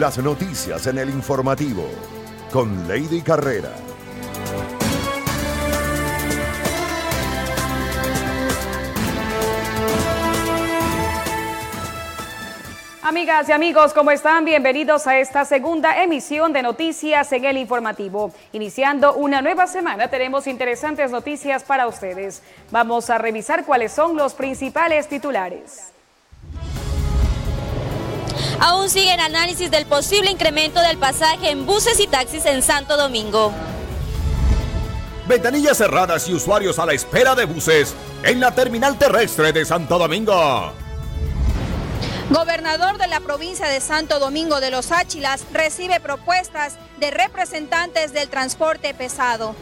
Las noticias en el informativo con Lady Carrera. Amigas y amigos, ¿cómo están? Bienvenidos a esta segunda emisión de Noticias en el Informativo. Iniciando una nueva semana, tenemos interesantes noticias para ustedes. Vamos a revisar cuáles son los principales titulares. Aún sigue el análisis del posible incremento del pasaje en buses y taxis en Santo Domingo. Ventanillas cerradas y usuarios a la espera de buses en la terminal terrestre de Santo Domingo. Gobernador de la provincia de Santo Domingo de los Áchilas recibe propuestas de representantes del transporte pesado.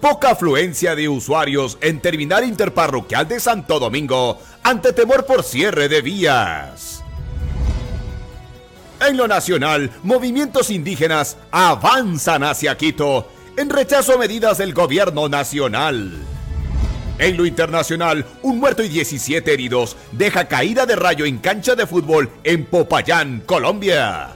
Poca afluencia de usuarios en terminal interparroquial de Santo Domingo ante temor por cierre de vías. En lo nacional, movimientos indígenas avanzan hacia Quito en rechazo a medidas del gobierno nacional. En lo internacional, un muerto y 17 heridos deja caída de rayo en cancha de fútbol en Popayán, Colombia.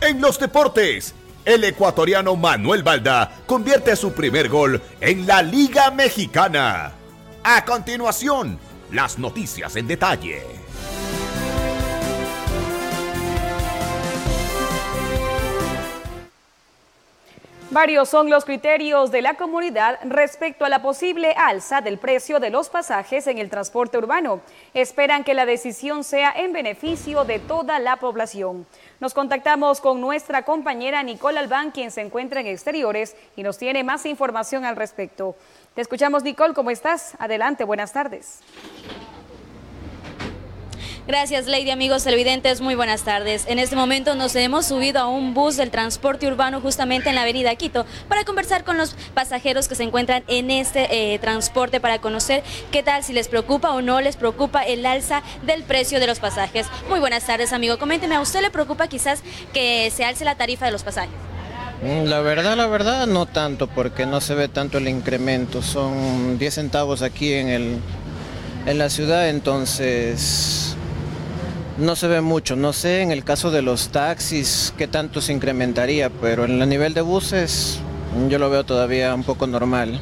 En los deportes, el ecuatoriano Manuel Balda convierte su primer gol en la Liga Mexicana. A continuación, las noticias en detalle. Varios son los criterios de la comunidad respecto a la posible alza del precio de los pasajes en el transporte urbano. Esperan que la decisión sea en beneficio de toda la población. Nos contactamos con nuestra compañera Nicole Albán, quien se encuentra en exteriores y nos tiene más información al respecto. Te escuchamos, Nicole, ¿cómo estás? Adelante, buenas tardes. Gracias, Lady, amigos televidentes, muy buenas tardes. En este momento nos hemos subido a un bus del transporte urbano justamente en la avenida Quito para conversar con los pasajeros que se encuentran en este eh, transporte para conocer qué tal, si les preocupa o no les preocupa el alza del precio de los pasajes. Muy buenas tardes, amigo. Coménteme, ¿a usted le preocupa quizás que se alce la tarifa de los pasajes? Mm, la verdad, la verdad, no tanto, porque no se ve tanto el incremento. Son 10 centavos aquí en, el, en la ciudad, entonces no se ve mucho. No sé en el caso de los taxis qué tanto se incrementaría, pero en el nivel de buses yo lo veo todavía un poco normal.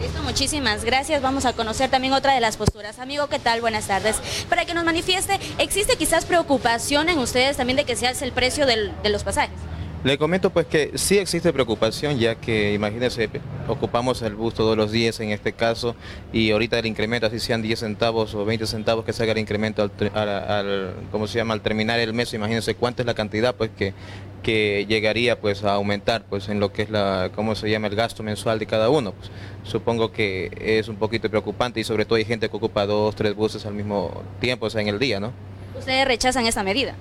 Listo, muchísimas gracias. Vamos a conocer también otra de las posturas. Amigo, ¿qué tal? Buenas tardes. Para que nos manifieste, ¿existe quizás preocupación en ustedes también de que se alce el precio de los pasajes? Le comento pues que sí existe preocupación ya que imagínense, ocupamos el bus todos los días en este caso y ahorita el incremento, así sean 10 centavos o 20 centavos que se haga el incremento al, ¿cómo se llama? al terminar el mes, imagínense cuánta es la cantidad pues que, que llegaría pues a aumentar pues en lo que es la, ¿cómo se llama? el gasto mensual de cada uno. Pues, supongo que es un poquito preocupante y sobre todo hay gente que ocupa dos, tres buses al mismo tiempo, o sea, en el día, ¿no? ¿Ustedes rechazan esta medida?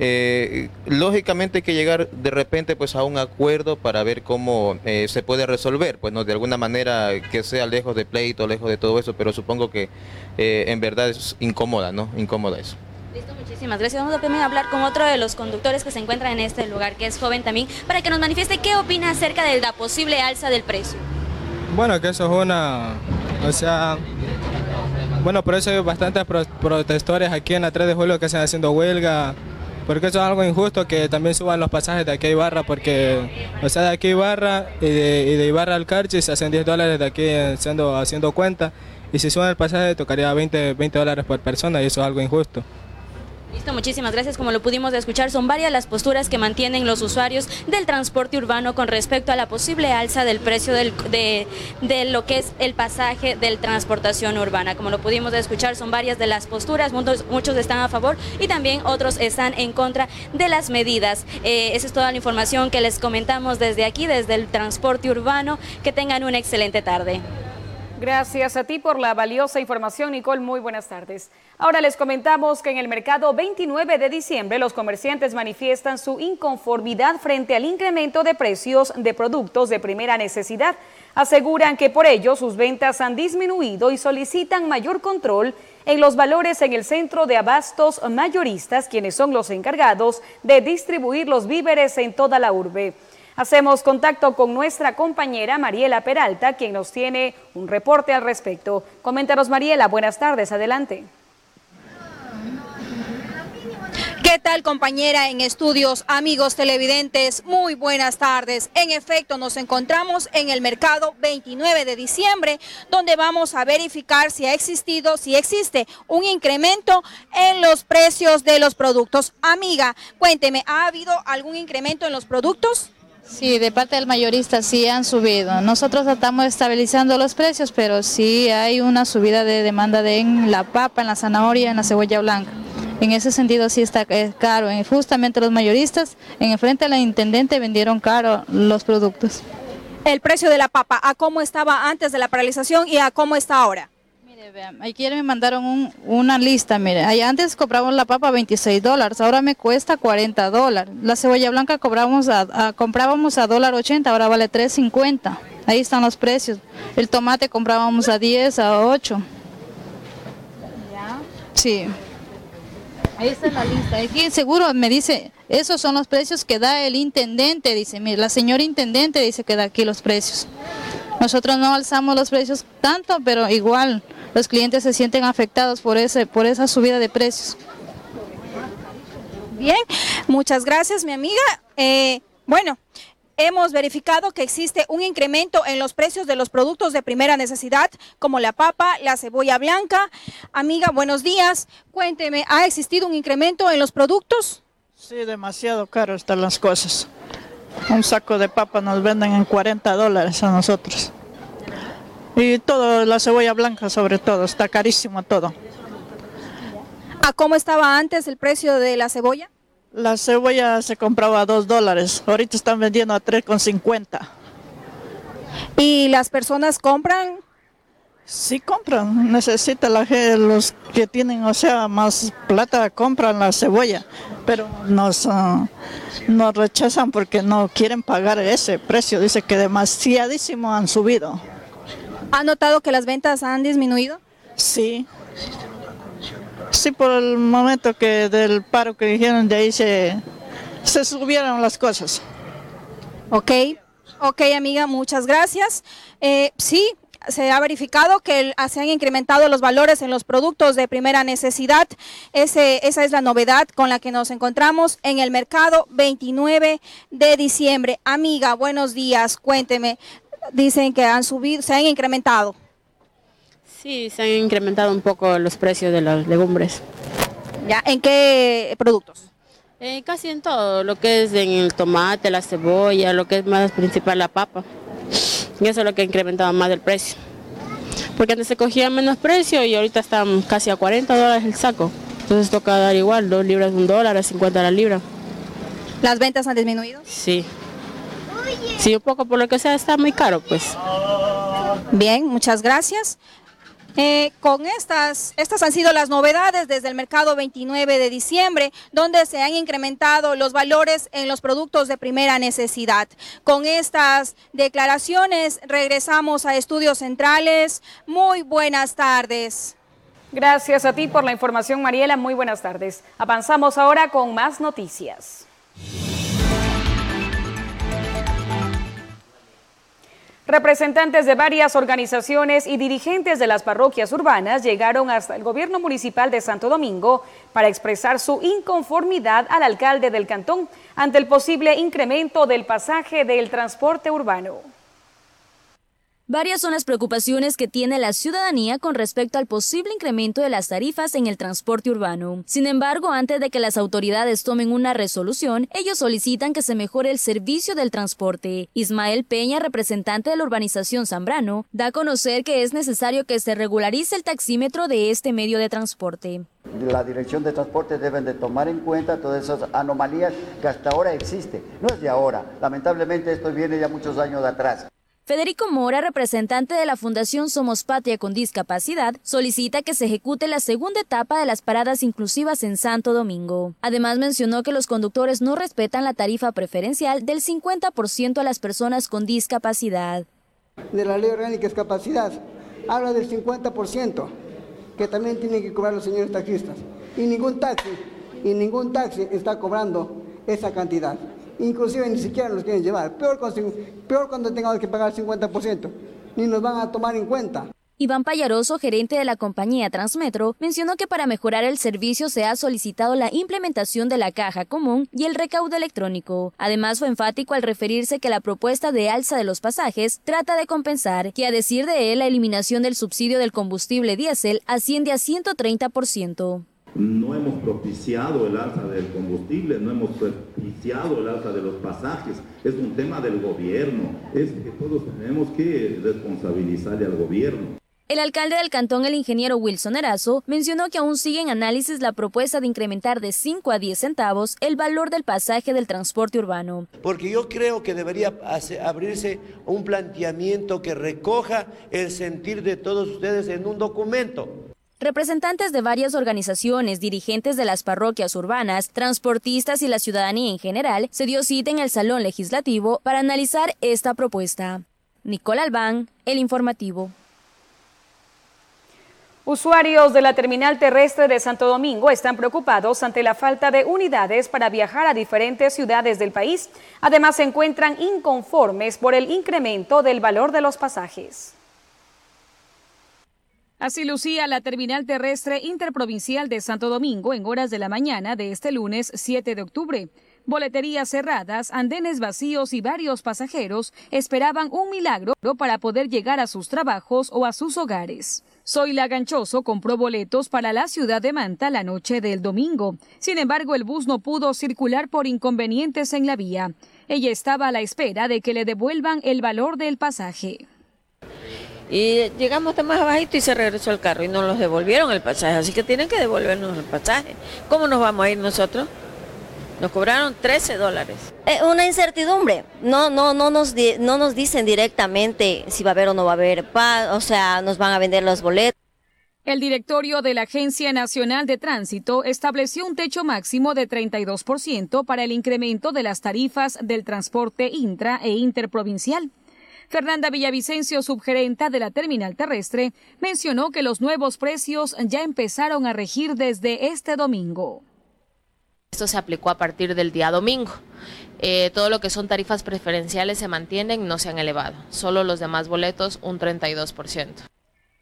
Eh, lógicamente hay que llegar de repente pues a un acuerdo para ver cómo eh, se puede resolver, pues no de alguna manera que sea lejos de pleito, lejos de todo eso, pero supongo que eh, en verdad es incómoda, ¿no? Incómoda eso. Listo, muchísimas gracias. Vamos a también hablar con otro de los conductores que se encuentran en este lugar, que es joven también, para que nos manifieste qué opina acerca de la posible alza del precio. Bueno, que eso es una, o sea, bueno, por eso hay bastantes protestores aquí en la 3 de julio que están haciendo huelga, porque eso es algo injusto que también suban los pasajes de aquí a Ibarra, porque, o sea, de aquí a Ibarra y de, Ibarra al Carchi se hacen 10 dólares de aquí haciendo, haciendo cuenta, y si suban el pasaje tocaría 20, 20 dólares por persona y eso es algo injusto. Listo, muchísimas gracias. Como lo pudimos escuchar, son varias las posturas que mantienen los usuarios del transporte urbano con respecto a la posible alza del precio de, lo que es el pasaje de transportación urbana. Como lo pudimos escuchar, son varias de las posturas, muchos, muchos están a favor y también otros están en contra de las medidas. Eh, esa es toda la información que les comentamos desde aquí, desde el transporte urbano. Que tengan una excelente tarde. Gracias a ti por la valiosa información, Nicole. Muy buenas tardes. Ahora les comentamos que en el mercado 29 de diciembre los comerciantes manifiestan su inconformidad frente al incremento de precios de productos de primera necesidad. Aseguran que por ello sus ventas han disminuido y solicitan mayor control en los valores en el centro de abastos mayoristas, quienes son los encargados de distribuir los víveres en toda la urbe. Hacemos contacto con nuestra compañera Mariela Peralta, quien nos tiene un reporte al respecto. Coméntanos, Mariela. Buenas tardes. Adelante. ¿Qué tal compañera en estudios, amigos televidentes? Muy buenas tardes. En efecto, nos encontramos en el mercado 29 de diciembre, donde vamos a verificar si ha existido, si existe un incremento en los precios de los productos. Amiga, cuénteme, ¿ha habido algún incremento en los productos? Sí, de parte del mayorista sí han subido. Nosotros estamos estabilizando los precios, pero sí hay una subida de demanda de en la papa, en la zanahoria, en la cebolla blanca. En ese sentido sí está caro. Justamente los mayoristas en el frente de la intendente vendieron caro los productos. El precio de la papa, ¿a cómo estaba antes de la paralización y a cómo está ahora? Mire, vean, ayer me mandaron una lista, mire, allá antes cobramos la papa 26 dólares, ahora me cuesta 40 dólares. La cebolla blanca cobramos a, comprábamos a dólar 80, ahora vale 3.50. Ahí están los precios. El tomate comprábamos a 10, a 8. ¿Ya? Sí. Ahí está la lista. Aquí seguro me dice, esos son los precios que da el intendente, dice, mire, la señora intendente dice que da aquí los precios. Nosotros no alzamos los precios tanto, pero igual los clientes se sienten afectados por, ese, por esa subida de precios. Bien, muchas gracias mi amiga. Eh, bueno, hemos verificado que existe un incremento en los precios de los productos de primera necesidad, como la papa, la cebolla blanca. Amiga, buenos días. Cuénteme, ¿ha existido un incremento en los productos? Sí, demasiado caro están las cosas. Un saco de papa nos venden en 40 dólares a nosotros. Y todo, la cebolla blanca sobre todo, está carísimo todo. ¿A cómo estaba antes el precio de la cebolla? La cebolla se compraba a 2 dólares, ahorita están vendiendo a 3,50. ¿Y las personas compran? Sí compran, necesita la los que tienen, o sea, más plata compran la cebolla, pero nos, ah, nos rechazan porque no quieren pagar ese precio, dice que demasiadísimo han subido. ¿Ha notado que las ventas han disminuido? Sí, Sí, por el momento que del paro que dijeron, de ahí se, se subieron las cosas. Ok, ok amiga, muchas gracias. Eh, sí, se ha verificado que se han incrementado los valores en los productos de primera necesidad. Ese, esa es la novedad con la que nos encontramos en el mercado 29 de diciembre. Amiga, buenos días, cuénteme. Dicen que han subido, se han incrementado. Sí, se han incrementado un poco los precios de las legumbres. ¿Ya? ¿En qué productos? Eh, casi en todo, lo que es en el tomate, la cebolla, lo que es más principal la papa. Y eso es lo que ha incrementado más el precio. Porque antes se cogía menos precio y ahorita están casi a 40 dólares el saco. Entonces toca dar igual, dos libras un dólar, a 50 la libra. ¿Las ventas han disminuido? Sí. Sí, un poco por lo que sea está muy caro, pues. Bien, muchas gracias. Eh, con estas, estas han sido las novedades desde el mercado 29 de diciembre, donde se han incrementado los valores en los productos de primera necesidad. Con estas declaraciones regresamos a estudios centrales. Muy buenas tardes. Gracias a ti por la información, Mariela. Muy buenas tardes. Avanzamos ahora con más noticias. Representantes de varias organizaciones y dirigentes de las parroquias urbanas llegaron hasta el gobierno municipal de Santo Domingo para expresar su inconformidad al alcalde del cantón ante el posible incremento del pasaje del transporte urbano. Varias son las preocupaciones que tiene la ciudadanía con respecto al posible incremento de las tarifas en el transporte urbano. Sin embargo, antes de que las autoridades tomen una resolución, ellos solicitan que se mejore el servicio del transporte. Ismael Peña, representante de la urbanización Zambrano, da a conocer que es necesario que se regularice el taxímetro de este medio de transporte. La dirección de transporte deben de tomar en cuenta todas esas anomalías que hasta ahora existen. No es de ahora, lamentablemente esto viene ya muchos años atrás. Federico Mora, representante de la Fundación Somos Patria con Discapacidad, solicita que se ejecute la segunda etapa de las paradas inclusivas en Santo Domingo. Además mencionó que los conductores no respetan la tarifa preferencial del 50% a las personas con discapacidad. De la ley orgánica de discapacidad, habla del 50%, que también tienen que cobrar los señores taxistas. Y ningún taxi, y ningún taxi está cobrando esa cantidad inclusive ni siquiera nos quieren llevar. Peor, peor cuando tengamos que pagar el 50%, ni nos van a tomar en cuenta. Iván Payaroso, gerente de la compañía Transmetro, mencionó que para mejorar el servicio se ha solicitado la implementación de la caja común y el recaudo electrónico. Además, fue enfático al referirse que la propuesta de alza de los pasajes trata de compensar que, a decir de él, la eliminación del subsidio del combustible diésel asciende a 130%. No hemos propiciado el alza del combustible, no hemos propiciado el alza de los pasajes. Es un tema del gobierno. Es que todos tenemos que responsabilizarle al gobierno. El alcalde del cantón, el ingeniero Wilson Erazo, mencionó que aún sigue en análisis la propuesta de incrementar de 5 a 10 centavos el valor del pasaje del transporte urbano. Porque yo creo que debería abrirse un planteamiento que recoja el sentir de todos ustedes en un documento. Representantes de varias organizaciones, dirigentes de las parroquias urbanas, transportistas y la ciudadanía en general se dio cita en el Salón Legislativo para analizar esta propuesta. Nicole Albán, El Informativo. Usuarios de la terminal terrestre de Santo Domingo están preocupados ante la falta de unidades para viajar a diferentes ciudades del país. Además, se encuentran inconformes por el incremento del valor de los pasajes. Así lucía la terminal terrestre interprovincial de Santo Domingo en horas de la mañana de este lunes 7 de octubre. Boleterías cerradas, andenes vacíos y varios pasajeros esperaban un milagro para poder llegar a sus trabajos o a sus hogares. Zoila Ganchoso compró boletos para la ciudad de Manta la noche del domingo. Sin embargo, el bus no pudo circular por inconvenientes en la vía. Ella estaba a la espera de que le devuelvan el valor del pasaje. Y llegamos de más abajito y se regresó el carro y no nos devolvieron el pasaje, así que tienen que devolvernos el pasaje. ¿Cómo nos vamos a ir nosotros? Nos cobraron 13 dólares. Eh, una incertidumbre. No, no, no nos, no nos dicen directamente si va a haber o no va a haber, o sea, nos van a vender los boletos. El directorio de la Agencia Nacional de Tránsito estableció un techo máximo de 32% para el incremento de las tarifas del transporte intra e interprovincial. Fernanda Villavicencio, subgerenta de la terminal terrestre, mencionó que los nuevos precios ya empezaron a regir desde este domingo. Esto se aplicó a partir del día domingo. Eh, todo lo que son tarifas preferenciales se mantienen, no se han elevado. Solo los demás boletos un 32%.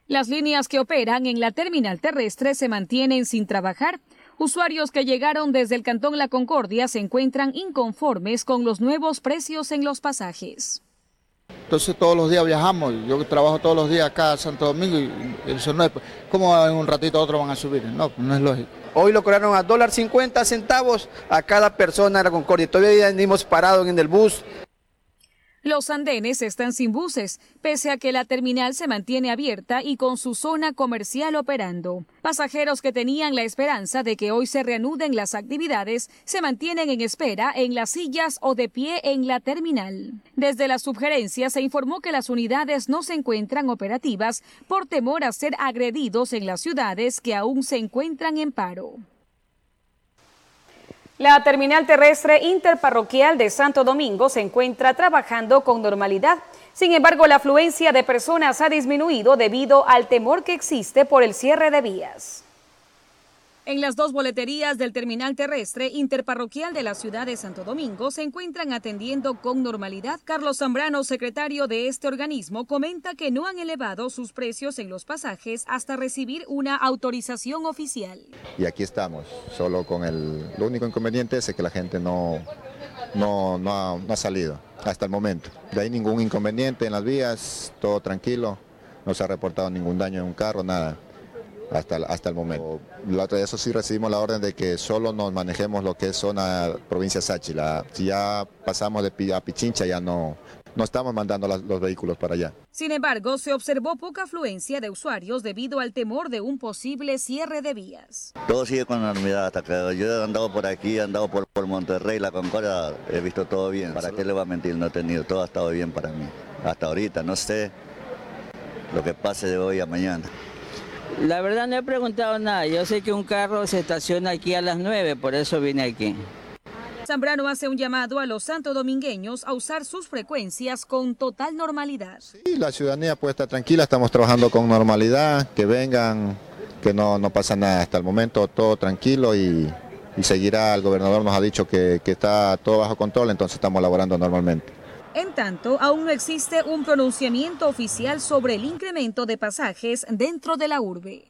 Las líneas que operan en la terminal terrestre se mantienen sin trabajar. Usuarios que llegaron desde el Cantón La Concordia se encuentran inconformes con los nuevos precios en los pasajes. Entonces todos los días viajamos, yo trabajo todos los días acá en Santo Domingo y eso no es, ¿cómo en un ratito otro van a subir? No, no es lógico. Hoy lo cobraron a dólar 50 centavos a cada persona de la Concordia. Todavía venimos parados en el bus. Los andenes están sin buses, pese a que la terminal se mantiene abierta y con su zona comercial operando. Pasajeros que tenían la esperanza de que hoy se reanuden las actividades se mantienen en espera en las sillas o de pie en la terminal. Desde la subgerencia se informó que las unidades no se encuentran operativas por temor a ser agredidos en las ciudades que aún se encuentran en paro. La terminal terrestre interparroquial de Santo Domingo se encuentra trabajando con normalidad. Sin embargo, la afluencia de personas ha disminuido debido al temor que existe por el cierre de vías. En las dos boleterías del terminal terrestre interparroquial de la ciudad de Santo Domingo se encuentran atendiendo con normalidad. Carlos Zambrano, secretario de este organismo, comenta que no han elevado sus precios en los pasajes hasta recibir una autorización oficial. Y aquí estamos, solo con el... Lo único inconveniente es que la gente no, no, no, ha, ha salido hasta el momento. De ahí ningún inconveniente en las vías, todo tranquilo, no se ha reportado ningún daño en un carro, nada hasta, hasta el momento. La otra eso sí recibimos la orden de que solo nos manejemos lo que es zona provincia Sáchila. Si ya pasamos de a Pichincha ya no, no estamos mandando los vehículos para allá. Sin embargo, se observó poca afluencia de usuarios debido al temor de un posible cierre de vías. Todo sigue con normalidad hasta que yo he andado por aquí, he andado por, por Monterrey, la Concordia, he visto todo bien. ¿Para qué le voy a mentir? No he tenido, todo ha estado bien para mí. Hasta ahorita, no sé lo que pase de hoy a mañana. La verdad no he preguntado nada. Yo sé que un carro se estaciona aquí a las 9, por eso vine aquí. Zambrano hace un llamado a los santo domingueños a usar sus frecuencias con total normalidad. Sí, la ciudadanía puede estar tranquila, estamos trabajando con normalidad, que vengan, que no, no pasa nada hasta el momento, todo tranquilo y, seguirá, el gobernador nos ha dicho que, que está todo bajo control, entonces estamos laborando normalmente. En tanto, aún no existe un pronunciamiento oficial sobre el incremento de pasajes dentro de la urbe.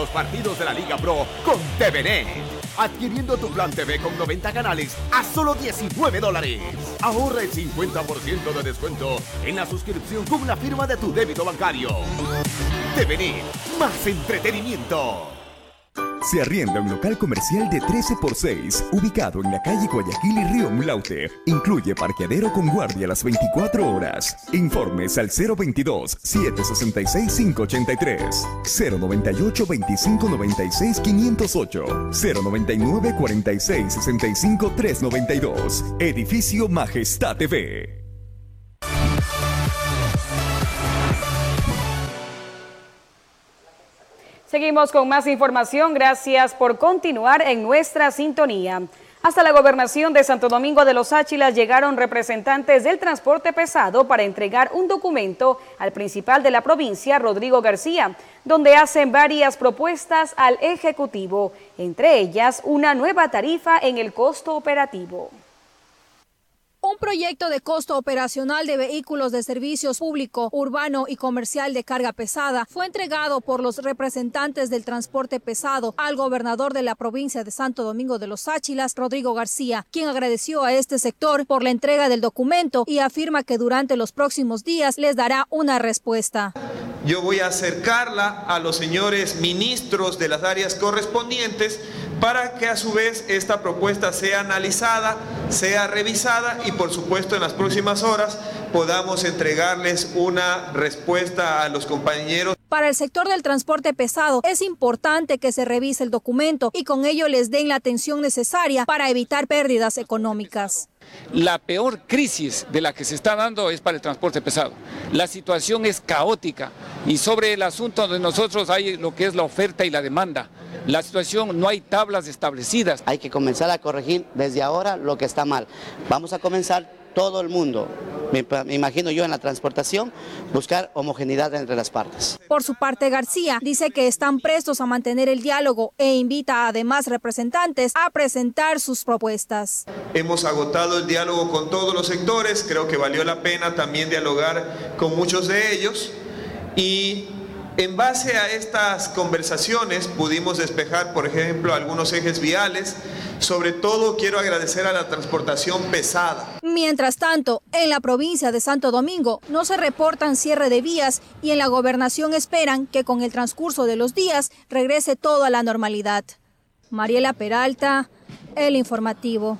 Los partidos de la Liga Pro con TVN. Adquiriendo tu plan TV con 90 canales a solo 19 dólares. Ahorra el 50% de descuento en la suscripción con la firma de tu débito bancario. TVN, más entretenimiento. Se arrienda un local comercial de 13 por 6, ubicado en la calle Guayaquil y Río Mulaute. Incluye parqueadero con guardia las 24 horas. Informes al 022-766-583, 098-2596-508, 099-46-65-392. Edificio Majestad TV. Seguimos con más información. Gracias por continuar en nuestra sintonía. Hasta la gobernación de Santo Domingo de los Áchilas llegaron representantes del transporte pesado para entregar un documento al principal de la provincia, Rodrigo García, donde hacen varias propuestas al Ejecutivo, entre ellas una nueva tarifa en el costo operativo. Un proyecto de costo operacional de vehículos de servicios público, urbano y comercial de carga pesada fue entregado por los representantes del transporte pesado al gobernador de la provincia de Santo Domingo de los Áchilas, Rodrigo García, quien agradeció a este sector por la entrega del documento y afirma que durante los próximos días les dará una respuesta. Yo voy a acercarla a los señores ministros de las áreas correspondientes para que a su vez esta propuesta sea analizada, sea revisada y por supuesto en las próximas horas podamos entregarles una respuesta a los compañeros. Para el sector del transporte pesado es importante que se revise el documento y con ello les den la atención necesaria para evitar pérdidas económicas. La peor crisis de la que se está dando es para el transporte pesado. La situación es caótica y sobre el asunto de nosotros hay lo que es la oferta y la demanda. La situación no hay tablas establecidas. Hay que comenzar a corregir desde ahora lo que está mal. Vamos a comenzar todo el mundo, me, imagino yo en la transportación, buscar homogeneidad entre las partes. Por su parte, García dice que están prestos a mantener el diálogo e invita a demás representantes a presentar sus propuestas. Hemos agotado el diálogo con todos los sectores, creo que valió la pena también dialogar con muchos de ellos y en base a estas conversaciones pudimos despejar, por ejemplo, algunos ejes viales. Sobre todo quiero agradecer a la transportación pesada. Mientras tanto, en la provincia de Santo Domingo no se reportan cierre de vías y en la gobernación esperan que con el transcurso de los días regrese todo a la normalidad. Mariela Peralta, El Informativo.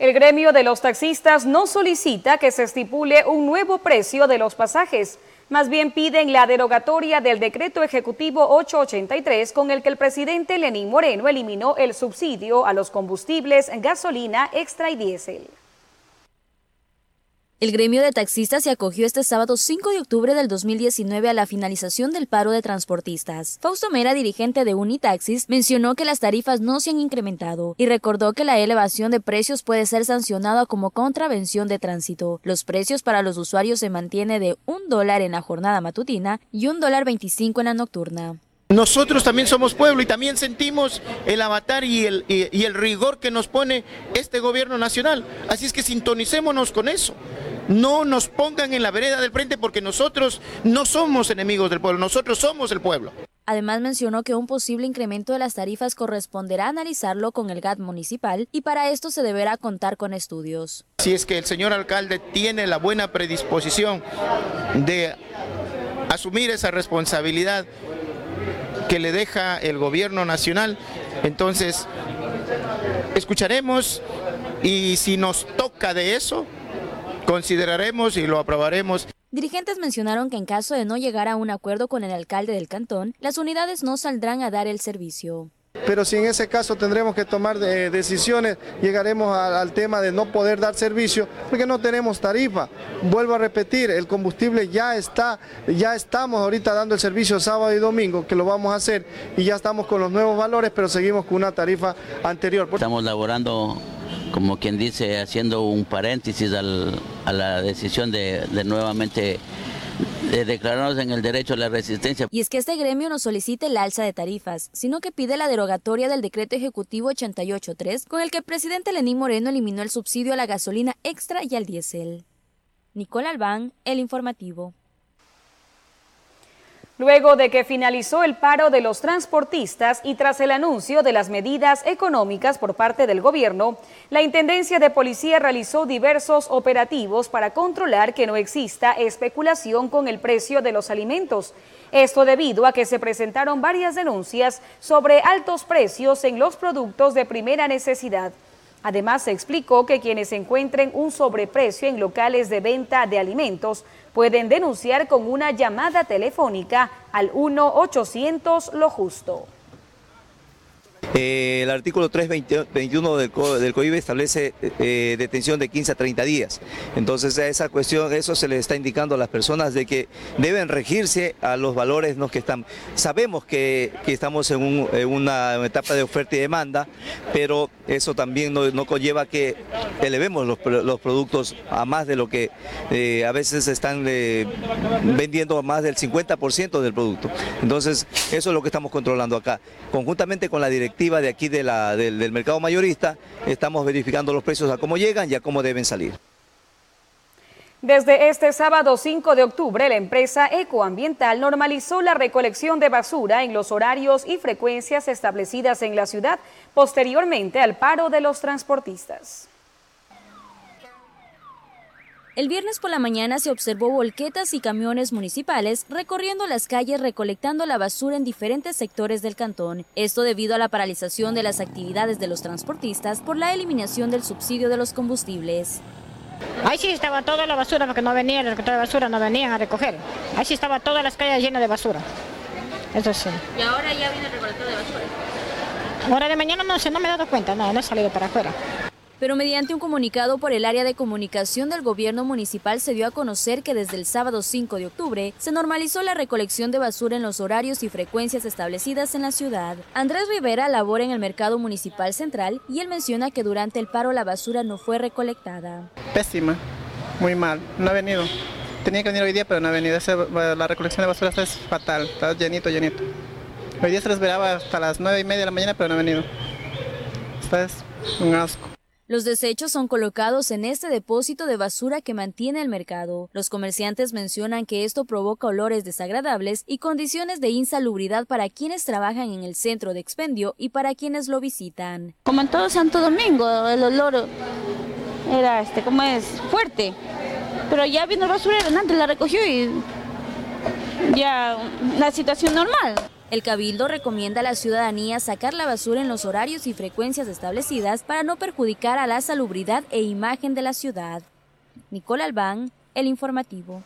El gremio de los taxistas no solicita que se estipule un nuevo precio de los pasajes. Más bien piden la derogatoria del decreto ejecutivo 883 con el que el presidente Lenín Moreno eliminó el subsidio a los combustibles gasolina extra y diésel. El gremio de taxistas se acogió este sábado 5 de octubre del 2019 a la finalización del paro de transportistas. Fausto Mera, dirigente de Unitaxis, mencionó que las tarifas no se han incrementado y recordó que la elevación de precios puede ser sancionada como contravención de tránsito. Los precios para los usuarios se mantienen de un dólar en la jornada matutina y un dólar 25 en la nocturna. Nosotros también somos pueblo y también sentimos el avatar y el rigor que nos pone este gobierno nacional. Así es que sintonicémonos con eso. No nos pongan en la vereda del frente porque nosotros no somos enemigos del pueblo, nosotros somos el pueblo. Además mencionó que un posible incremento de las tarifas corresponderá analizarlo con el GAT municipal y para esto se deberá contar con estudios. Si es que el señor alcalde tiene la buena predisposición de asumir esa responsabilidad que le deja el gobierno nacional, entonces escucharemos y si nos toca de eso, consideraremos y lo aprobaremos. Dirigentes mencionaron que en caso de no llegar a un acuerdo con el alcalde del cantón, las unidades no saldrán a dar el servicio. pero si en ese caso tendremos que tomar eh, decisiones, llegaremos al tema de no poder dar servicio porque no tenemos tarifa. Vuelvo a repetir, el combustible ya está, ya estamos ahorita dando el servicio sábado y domingo, que lo vamos a hacer y ya estamos con los nuevos valores, pero seguimos con una tarifa anterior. Estamos laborando como quien dice, haciendo un paréntesis a la decisión de, nuevamente de declararnos en el derecho a la resistencia. Y es que este gremio no solicita el alza de tarifas, sino que pide la derogatoria del decreto ejecutivo 88.3, con el que el presidente Lenín Moreno eliminó el subsidio a la gasolina extra y al diésel. Nicole Albán, El Informativo. Luego de que finalizó el paro de los transportistas y tras el anuncio de las medidas económicas por parte del gobierno, la Intendencia de Policía realizó diversos operativos para controlar que no exista especulación con el precio de los alimentos. Esto debido a que se presentaron varias denuncias sobre altos precios en los productos de primera necesidad. Además, se explicó que quienes encuentren un sobreprecio en locales de venta de alimentos pueden denunciar con una llamada telefónica al 1-800 Lo Justo. Eh, el artículo 321 del, COIBE establece eh, detención de 15 a 30 días. Entonces a esa cuestión, eso se le está indicando a las personas de que deben regirse a los valores ¿no? que están. Sabemos que, estamos en, una etapa de oferta y demanda, pero eso también no, conlleva que elevemos los, productos a más de lo que eh, a veces están vendiendo más del 50% del producto. Entonces eso es lo que estamos controlando acá. Conjuntamente con la directiva de aquí del, del mercado mayorista, estamos verificando los precios a cómo llegan y a cómo deben salir. Desde este sábado 5 de octubre, la empresa Ecoambiental normalizó la recolección de basura en los horarios y frecuencias establecidas en la ciudad, posteriormente al paro de los transportistas. El viernes por la mañana se observó volquetas y camiones municipales recorriendo las calles recolectando la basura en diferentes sectores del cantón. Esto debido a la paralización de las actividades de los transportistas por la eliminación del subsidio de los combustibles. Ahí sí estaba toda la basura porque no venían, el recolector de basura no venían a recoger. Ahí sí estaba todas las calles llenas de basura. Eso sí. ¿Y ahora ya viene el recolector de basura? Ahora de mañana no sé, no me he dado cuenta, no, no he salido para afuera pero mediante un comunicado por el área de comunicación del gobierno municipal se dio a conocer que desde el sábado 5 de octubre se normalizó la recolección de basura en los horarios y frecuencias establecidas en la ciudad. Andrés Rivera labora en el mercado municipal central y él menciona que durante el paro la basura no fue recolectada. Pésima, muy mal, no ha venido. Tenía que venir hoy día, pero no ha venido. La recolección de basura está es fatal, está llenito, llenito. Hoy día se lo esperaba hasta las 9 y media de la mañana, pero no ha venido. Está es un asco. Los desechos son colocados en este depósito de basura que mantiene el mercado. Los comerciantes mencionan que esto provoca olores desagradables y condiciones de insalubridad para quienes trabajan en el centro de expendio y para quienes lo visitan. Como en todo Santo Domingo, el olor era este, como es fuerte. Pero ya vino el basurero, antes la recogió y ya la situación normal. El Cabildo recomienda a la ciudadanía sacar la basura en los horarios y frecuencias establecidas para no perjudicar a la salubridad e imagen de la ciudad. Nicole Albán, El Informativo.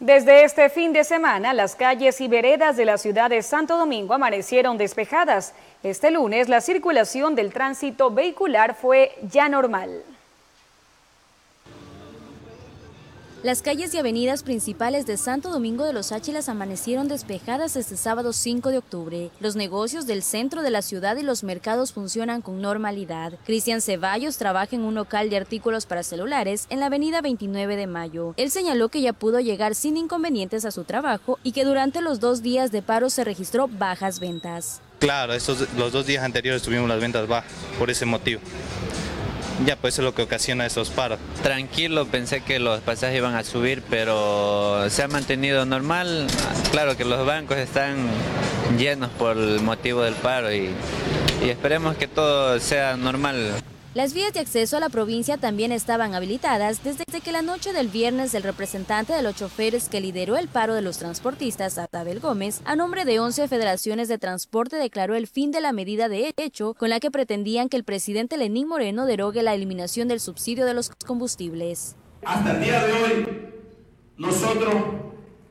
Desde este fin de semana, las calles y veredas de la ciudad de Santo Domingo amanecieron despejadas. Este lunes, la circulación del tránsito vehicular fue ya normal. Las calles y avenidas principales de Santo Domingo de los Áchilas amanecieron despejadas este sábado 5 de octubre. Los negocios del centro de la ciudad y los mercados funcionan con normalidad. Cristian Ceballos trabaja en un local de artículos para celulares en la avenida 29 de Mayo. Él señaló que ya pudo llegar sin inconvenientes a su trabajo y que durante los dos días de paro se registró bajas ventas. Claro, estos, los dos días anteriores tuvimos las ventas bajas por ese motivo ya pues es lo que ocasiona esos paros. Tranquilo, pensé que los pasajes iban a subir, pero se ha mantenido normal. Claro que los bancos están llenos por el motivo del paro y, y esperemos que todo sea normal. Las vías de acceso a la provincia también estaban habilitadas desde que la noche del viernes el representante de los choferes que lideró el paro de los transportistas, Atabel Gómez, a nombre de 11 federaciones de transporte declaró el fin de la medida de hecho con la que pretendían que el presidente Lenín Moreno derogue la eliminación del subsidio de los combustibles. Hasta el día de hoy, nosotros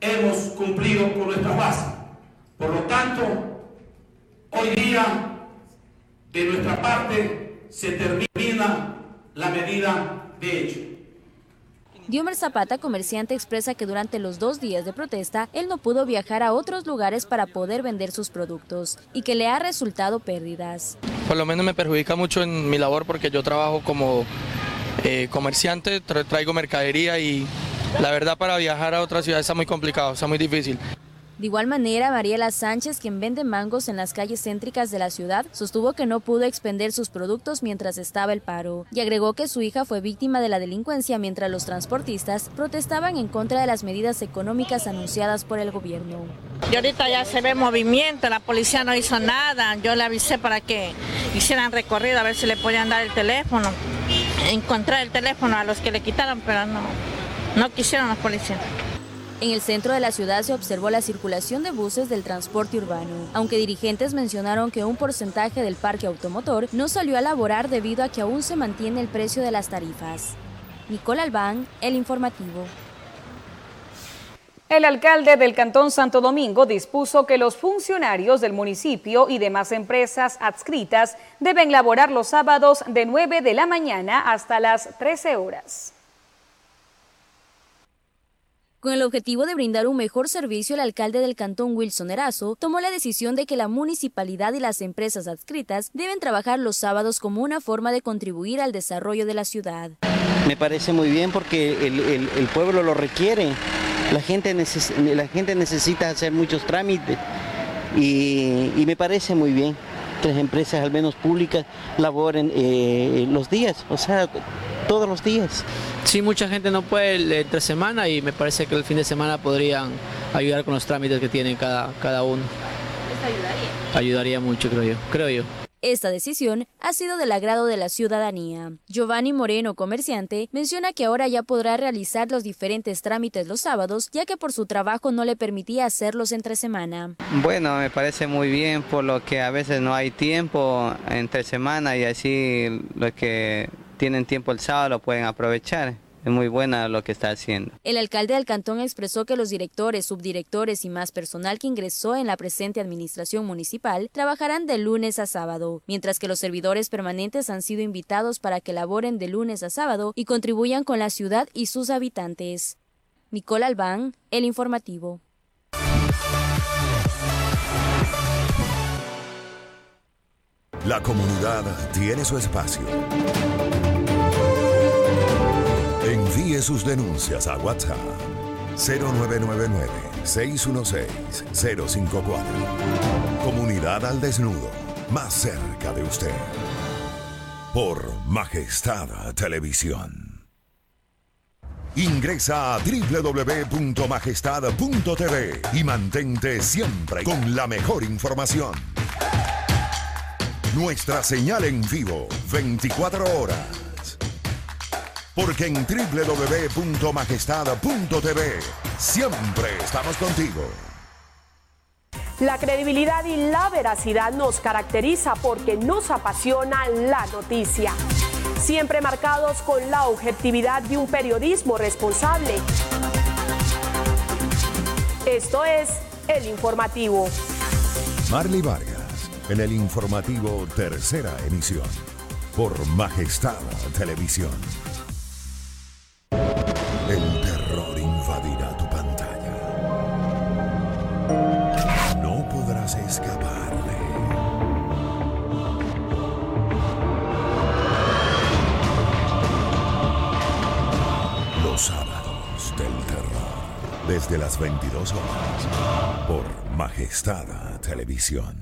hemos cumplido con nuestra base. Por lo tanto, Hoy día, de nuestra parte, se termina la medida de hecho. Diomer Zapata, comerciante, expresa que durante los dos días de protesta, él no pudo viajar a otros lugares para poder vender sus productos y que le ha resultado pérdidas. Por lo menos me perjudica mucho en mi labor porque yo trabajo como eh, comerciante, traigo mercadería y la verdad para viajar a otra ciudad está muy complicado, está muy difícil. De igual manera, Mariela Sánchez, quien vende mangos en las calles céntricas de la ciudad, sostuvo que no pudo expender sus productos mientras estaba el paro y agregó que su hija fue víctima de la delincuencia mientras los transportistas protestaban en contra de las medidas económicas anunciadas por el gobierno. Y ahorita ya se ve movimiento, la policía no hizo nada, yo le avisé para que hicieran recorrido a ver si le podían dar el teléfono, encontrar el teléfono a los que le quitaron, pero no, no quisieron los policías. En el centro de la ciudad se observó la circulación de buses del transporte urbano, aunque dirigentes mencionaron que un porcentaje del parque automotor no salió a laborar debido a que aún se mantiene el precio de las tarifas. Nicole Albán, El Informativo. El alcalde del Cantón Santo Domingo dispuso que los funcionarios del municipio y demás empresas adscritas deben laborar los sábados de 9 de la mañana hasta las 13 horas. Con el objetivo de brindar un mejor servicio, el alcalde del cantón Wilson Erazo tomó la decisión de que la municipalidad y las empresas adscritas deben trabajar los sábados como una forma de contribuir al desarrollo de la ciudad. Me parece muy bien porque el, pueblo lo requiere, la gente, la gente necesita hacer muchos trámites y, me parece muy bien que las empresas, al menos públicas, laboren eh, los días, o sea, todos los días. Sí, mucha gente no puede entre semana y me parece que el fin de semana podrían ayudar con los trámites que tienen cada, cada uno. ¿Esto ayudaría? Ayudaría mucho, creo yo. Creo yo. Esta decisión ha sido del agrado de la ciudadanía. Giovanni Moreno, comerciante, menciona que ahora ya podrá realizar los diferentes trámites los sábados, ya que por su trabajo no le permitía hacerlos entre semana. Bueno, me parece muy bien, por lo que a veces no hay tiempo entre semana y así lo que tienen tiempo el sábado lo pueden aprovechar. Es muy buena lo que está haciendo. El alcalde del cantón expresó que los directores, subdirectores y más personal que ingresó en la presente administración municipal trabajarán de lunes a sábado, mientras que los servidores permanentes han sido invitados para que laboren de lunes a sábado y contribuyan con la ciudad y sus habitantes. Nicole Albán, El Informativo. La comunidad tiene su espacio. Envíe sus denuncias a WhatsApp 0999-616-054. Comunidad al desnudo, más cerca de usted. Por Majestad Televisión. Ingresa a www.majestad.tv y mantente siempre con la mejor información. Nuestra señal en vivo, 24 horas porque en www.majestad.tv siempre estamos contigo. La credibilidad y la veracidad nos caracteriza porque nos apasiona la noticia. Siempre marcados con la objetividad de un periodismo responsable. Esto es El Informativo. Marley Vargas, en el Informativo Tercera Emisión, por Majestad Televisión. 22 horas. Por Majestad Televisión.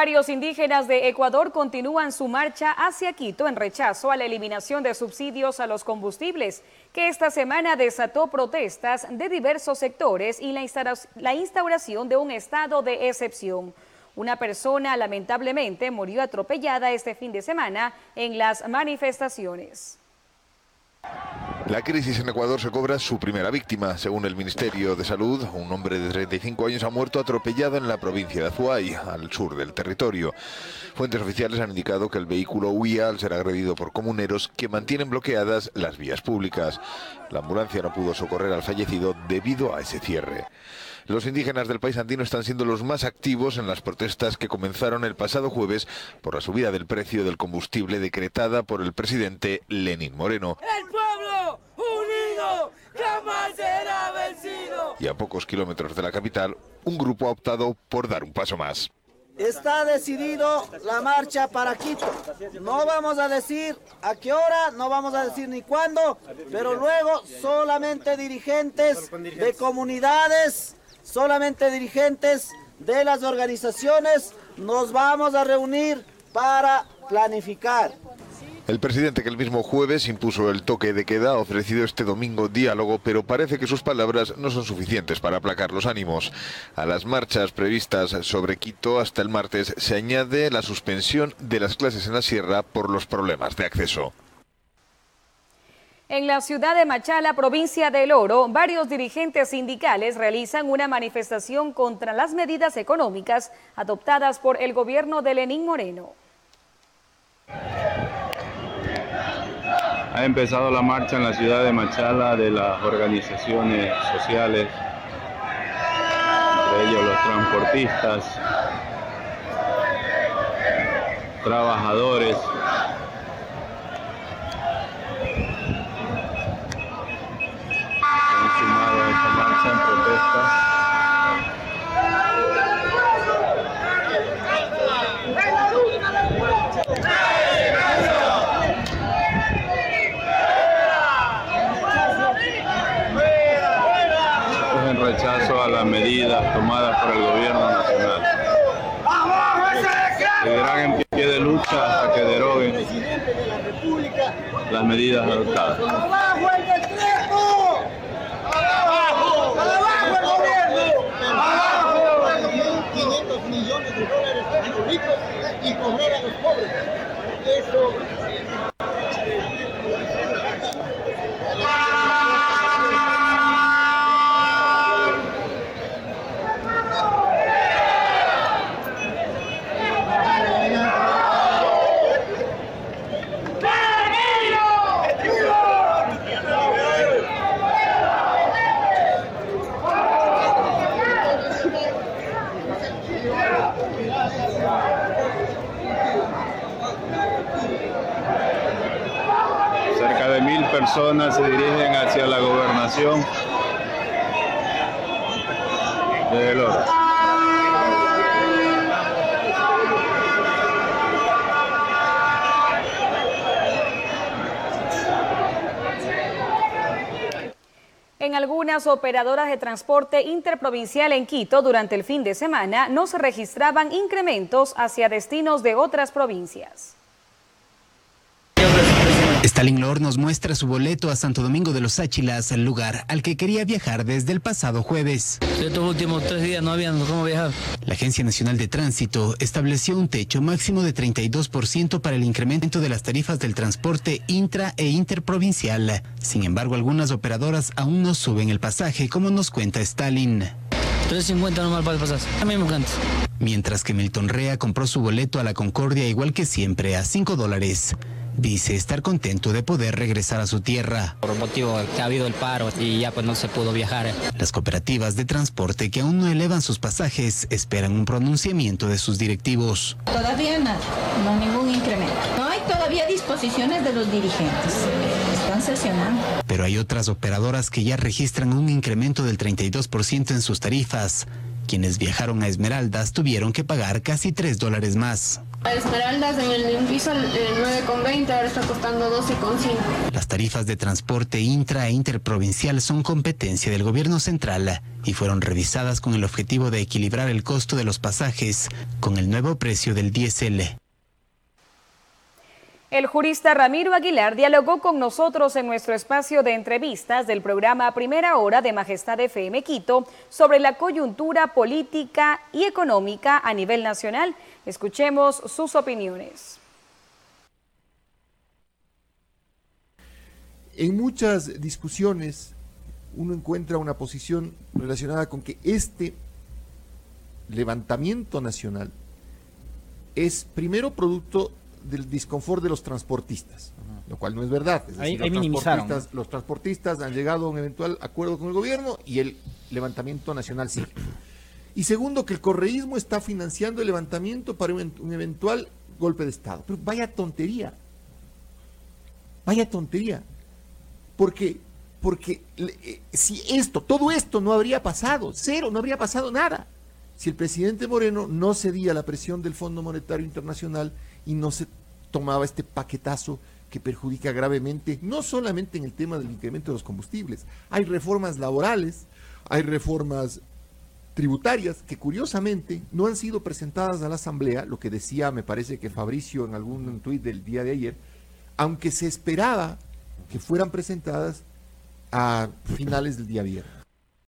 Varios indígenas de Ecuador continúan su marcha hacia Quito en rechazo a la eliminación de subsidios a los combustibles, que esta semana desató protestas de diversos sectores y la instauración de un estado de excepción. Una persona lamentablemente murió atropellada este fin de semana en las manifestaciones. La crisis en Ecuador se cobra su primera víctima. Según el Ministerio de Salud, un hombre de 35 años ha muerto atropellado en la provincia de Azuay, al sur del territorio. Fuentes oficiales han indicado que el vehículo huía al ser agredido por comuneros que mantienen bloqueadas las vías públicas. La ambulancia no pudo socorrer al fallecido debido a ese cierre. Los indígenas del país andino están siendo los más activos en las protestas que comenzaron el pasado jueves por la subida del precio del combustible decretada por el presidente Lenín Moreno. ¡El pueblo unido jamás será vencido! Y a pocos kilómetros de la capital, un grupo ha optado por dar un paso más. Está decidido la marcha para Quito. No vamos a decir a qué hora, no vamos a decir ni cuándo, pero luego solamente dirigentes de comunidades solamente dirigentes de las organizaciones nos vamos a reunir para planificar. El presidente que el mismo jueves impuso el toque de queda ha ofrecido este domingo diálogo, pero parece que sus palabras no son suficientes para aplacar los ánimos. A las marchas previstas sobre Quito hasta el martes se añade la suspensión de las clases en la sierra por los problemas de acceso. En la ciudad de Machala, provincia del Oro, varios dirigentes sindicales realizan una manifestación contra las medidas económicas adoptadas por el gobierno de Lenín Moreno. Ha empezado la marcha en la ciudad de Machala de las organizaciones sociales, entre ellos los transportistas, trabajadores, en protesta. Es en rechazo a las medidas tomadas por el gobierno nacional. Seguirán en pie de lucha hasta que deroguen las medidas adoptadas. millones de dólares a los ricos y cobrar a los pobres. Eso Cerca de mil personas se dirigen hacia la gobernación de El Oro. En algunas operadoras de transporte interprovincial en Quito durante el fin de semana no se registraban incrementos hacia destinos de otras provincias. Stalin Lord nos muestra su boleto a Santo Domingo de los Áchilas, el lugar al que quería viajar desde el pasado jueves. Estos últimos tres días no habían cómo viajar. La Agencia Nacional de Tránsito estableció un techo máximo de 32% para el incremento de las tarifas del transporte intra e interprovincial. Sin embargo, algunas operadoras aún no suben el pasaje, como nos cuenta Stalin. 3.50 nomás para el pasaje. A mí me encanta. Mientras que Milton Rea compró su boleto a la Concordia igual que siempre a 5 dólares. Dice estar contento de poder regresar a su tierra. Por motivo que ha habido el paro y ya pues no se pudo viajar. Las cooperativas de transporte que aún no elevan sus pasajes esperan un pronunciamiento de sus directivos. Todavía nada, no ningún incremento. No hay todavía disposiciones de los dirigentes. Están sesionando. Pero hay otras operadoras que ya registran un incremento del 32% en sus tarifas. Quienes viajaron a Esmeraldas tuvieron que pagar casi 3 dólares más. Esmeraldas en el piso el 9,20 ahora está costando 12,5. Las tarifas de transporte intra e interprovincial son competencia del gobierno central y fueron revisadas con el objetivo de equilibrar el costo de los pasajes con el nuevo precio del diésel. El jurista Ramiro Aguilar dialogó con nosotros en nuestro espacio de entrevistas del programa Primera Hora de Majestad FM Quito sobre la coyuntura política y económica a nivel nacional. Escuchemos sus opiniones. En muchas discusiones uno encuentra una posición relacionada con que este levantamiento nacional es primero producto del disconfort de los transportistas, lo cual no es verdad. Es Ahí- decir, ahí los, transportistas, los transportistas han llegado a un eventual acuerdo con el gobierno y el levantamiento nacional sigue. Y segundo, que el correísmo está financiando el levantamiento para un, un eventual golpe de Estado. Pero vaya tontería. Vaya tontería. Porque, porque eh, si esto, todo esto no habría pasado, cero, no habría pasado nada. Si el presidente Moreno no cedía a la presión del Fondo Monetario Internacional y no se tomaba este paquetazo que perjudica gravemente, no solamente en el tema del incremento de los combustibles, hay reformas laborales, hay reformas tributarias que curiosamente no han sido presentadas a la Asamblea, lo que decía, me parece que Fabricio en algún tuit del día de ayer, aunque se esperaba que fueran presentadas a finales del día viernes.